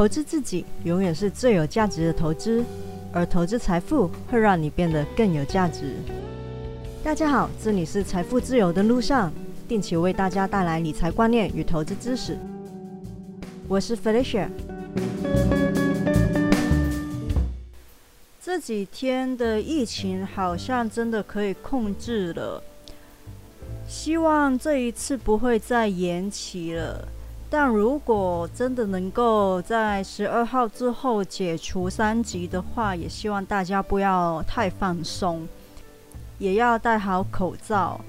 投资自己永远是最有价值的投资，而投资财富会让你变得更有价值。大家好，这里是财富自由的路上，定期为大家带来理财观念与投资知识。我是 Felicia。这几天的疫情好像真的可以控制了，希望这一次不会再延期了。但如果真的能够在十二号之后解除三级的话，也希望大家不要太放松，也要戴好口罩，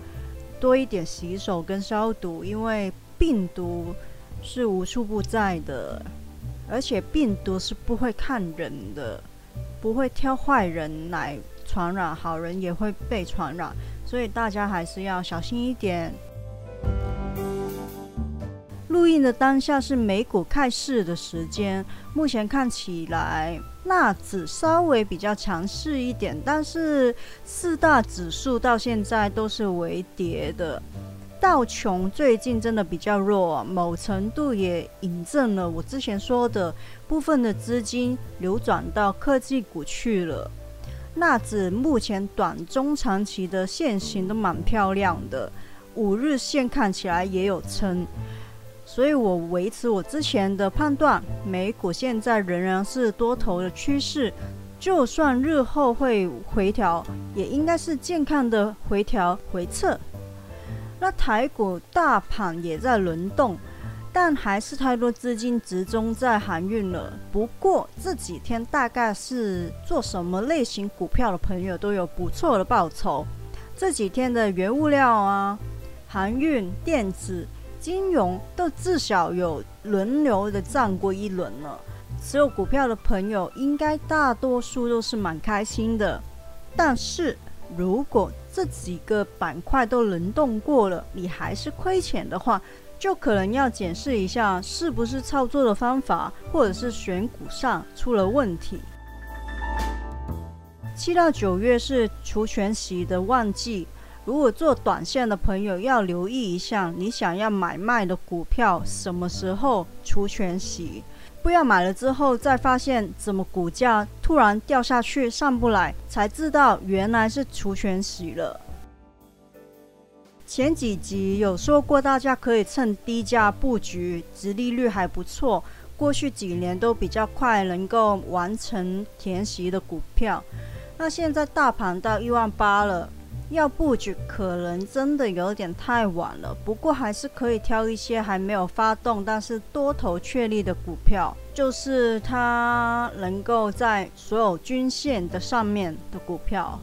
多一点洗手跟消毒，因为病毒是无处不在的，而且病毒是不会看人的，不会挑坏人来传染，好人也会被传染，所以大家还是要小心一点。录音的当下是美股开市的时间，目前看起来纳指稍微比较强势一点，但是四大指数到现在都是微跌的。道琼最近真的比较弱，某程度也引证了我之前说的部分的资金流转到科技股去了。纳指目前短中长期的线型都蛮漂亮的，五日线看起来也有撑。所以我维持我之前的判断，美股现在仍然是多头的趋势，就算日后会回调，也应该是健康的回调回撤。那台股大盘也在轮动，但还是太多资金集中在航运了。不过这几天大概是做什么类型股票的朋友都有不错的报酬。这几天的原物料啊，航运、电子。金融都至少有轮流的涨过一轮了，持有股票的朋友应该大多数都是蛮开心的。但是如果这几个板块都轮动过了，你还是亏钱的话，就可能要检视一下是不是操作的方法或者是选股上出了问题。七到九月是除权息的旺季。如果做短线的朋友要留意一下，你想要买卖的股票什么时候除权息，不要买了之后再发现怎么股价突然掉下去上不来，才知道原来是除权息了。前几集有说过，大家可以趁低价布局，值利率还不错，过去几年都比较快能够完成填息的股票。那现在大盘到一万八了。要布局可能真的有点太晚了，不过还是可以挑一些还没有发动但是多头确立的股票，就是它能够在所有均线的上面的股票。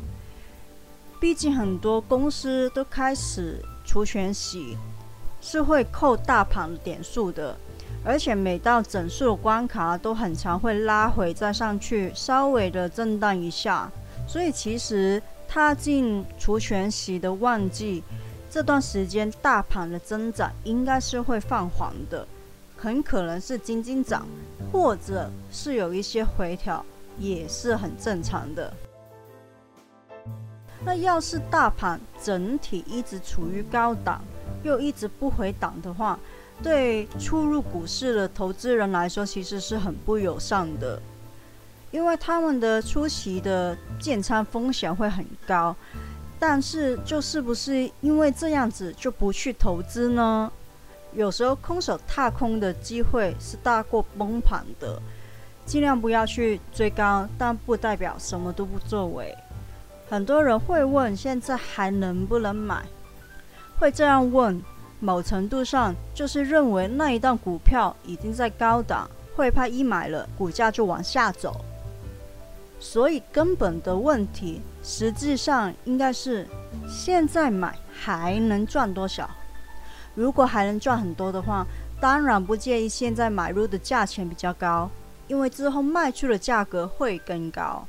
毕竟很多公司都开始除权洗，是会扣大盘点数的，而且每到整数的关卡都很常会拉回再上去，稍微的震荡一下，所以其实。踏进除权息的旺季，这段时间大盘的增长应该是会放缓的，很可能是金金涨，或者是有一些回调，也是很正常的。那要是大盘整体一直处于高档，又一直不回档的话，对初入股市的投资人来说，其实是很不友善的。因为他们的出席的建仓风险会很高，但是就是不是因为这样子就不去投资呢？有时候空手踏空的机会是大过崩盘的，尽量不要去追高，但不代表什么都不作为。很多人会问，现在还能不能买？会这样问，某程度上就是认为那一档股票已经在高档，会怕一买了股价就往下走。所以根本的问题，实际上应该是现在买还能赚多少？如果还能赚很多的话，当然不介意现在买入的价钱比较高，因为之后卖出的价格会更高。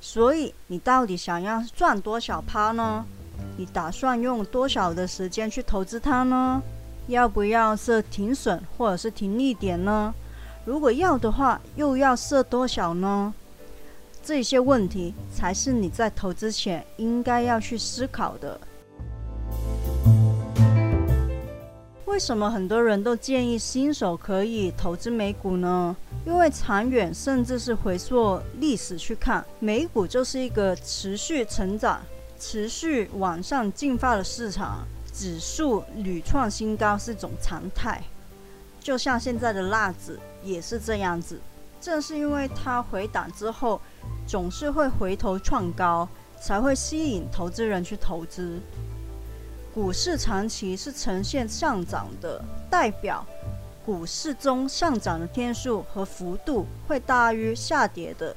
所以你到底想要赚多少趴呢？你打算用多少的时间去投资它呢？要不要设停损或者是停利点呢？如果要的话，又要设多少呢？这些问题才是你在投资前应该要去思考的。为什么很多人都建议新手可以投资美股呢？因为长远甚至是回溯历史去看，美股就是一个持续成长、持续往上进发的市场，指数屡创新高是种常态。就像现在的辣子也是这样子，正是因为它回档之后总是会回头创高，才会吸引投资人去投资。股市长期是呈现上涨的，代表。股市中上涨的天数和幅度会大于下跌的，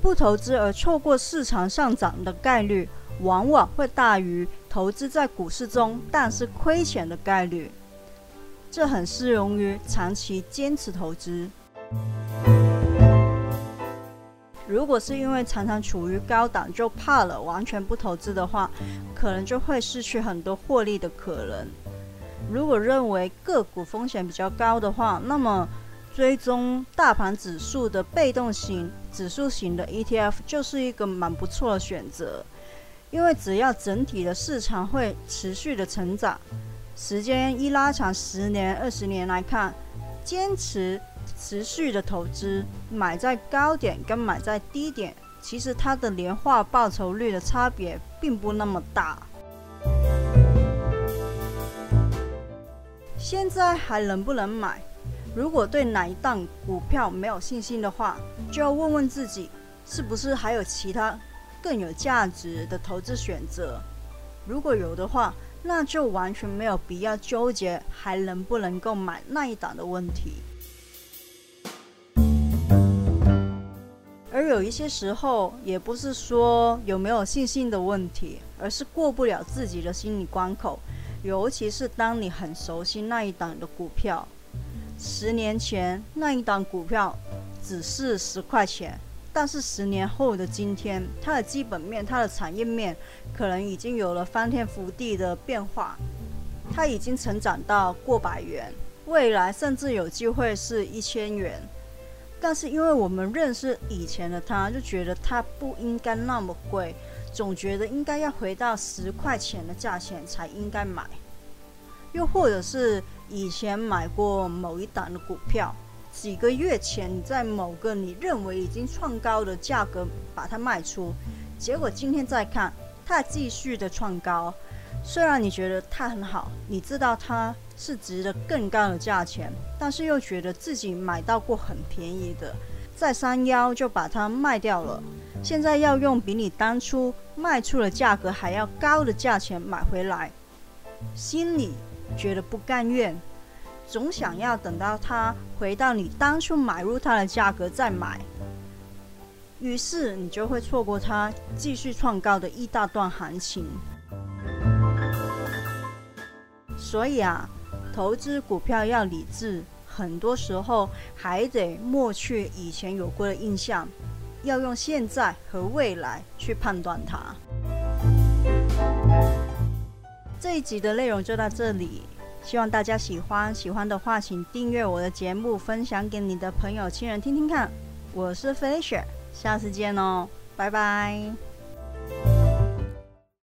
不投资而错过市场上涨的概率，往往会大于投资在股市中但是亏钱的概率。这很适用于长期坚持投资。如果是因为常常处于高档就怕了，完全不投资的话，可能就会失去很多获利的可能。如果认为个股风险比较高的话，那么追踪大盘指数的被动型指数型的 ETF 就是一个蛮不错的选择。因为只要整体的市场会持续的成长，时间一拉长十年、二十年来看，坚持持续的投资，买在高点跟买在低点，其实它的年化报酬率的差别并不那么大。现在还能不能买？如果对哪一档股票没有信心的话，就要问问自己，是不是还有其他更有价值的投资选择？如果有的话，那就完全没有必要纠结还能不能够买那一档的问题。有一些时候，也不是说有没有信心的问题，而是过不了自己的心理关口。尤其是当你很熟悉那一档的股票，十年前那一档股票只是十块钱，但是十年后的今天，它的基本面、它的产业面可能已经有了翻天覆地的变化，它已经成长到过百元，未来甚至有机会是一千元。但是因为我们认识以前的他，就觉得它不应该那么贵。总觉得应该要回到十块钱的价钱才应该买，又或者是以前买过某一档的股票，几个月前你在某个你认为已经创高的价格把它卖出，结果今天再看它继续的创高，虽然你觉得它很好，你知道它是值得更高的价钱，但是又觉得自己买到过很便宜的，在三幺就把它卖掉了。现在要用比你当初卖出的价格还要高的价钱买回来，心里觉得不甘愿，总想要等到它回到你当初买入它的价格再买，于是你就会错过它继续创高的一大段行情。所以啊，投资股票要理智，很多时候还得抹去以前有过的印象。要用现在和未来去判断它。这一集的内容就到这里，希望大家喜欢。喜欢的话，请订阅我的节目，分享给你的朋友、亲人听听看。我是 Felicia，下次见哦，拜拜。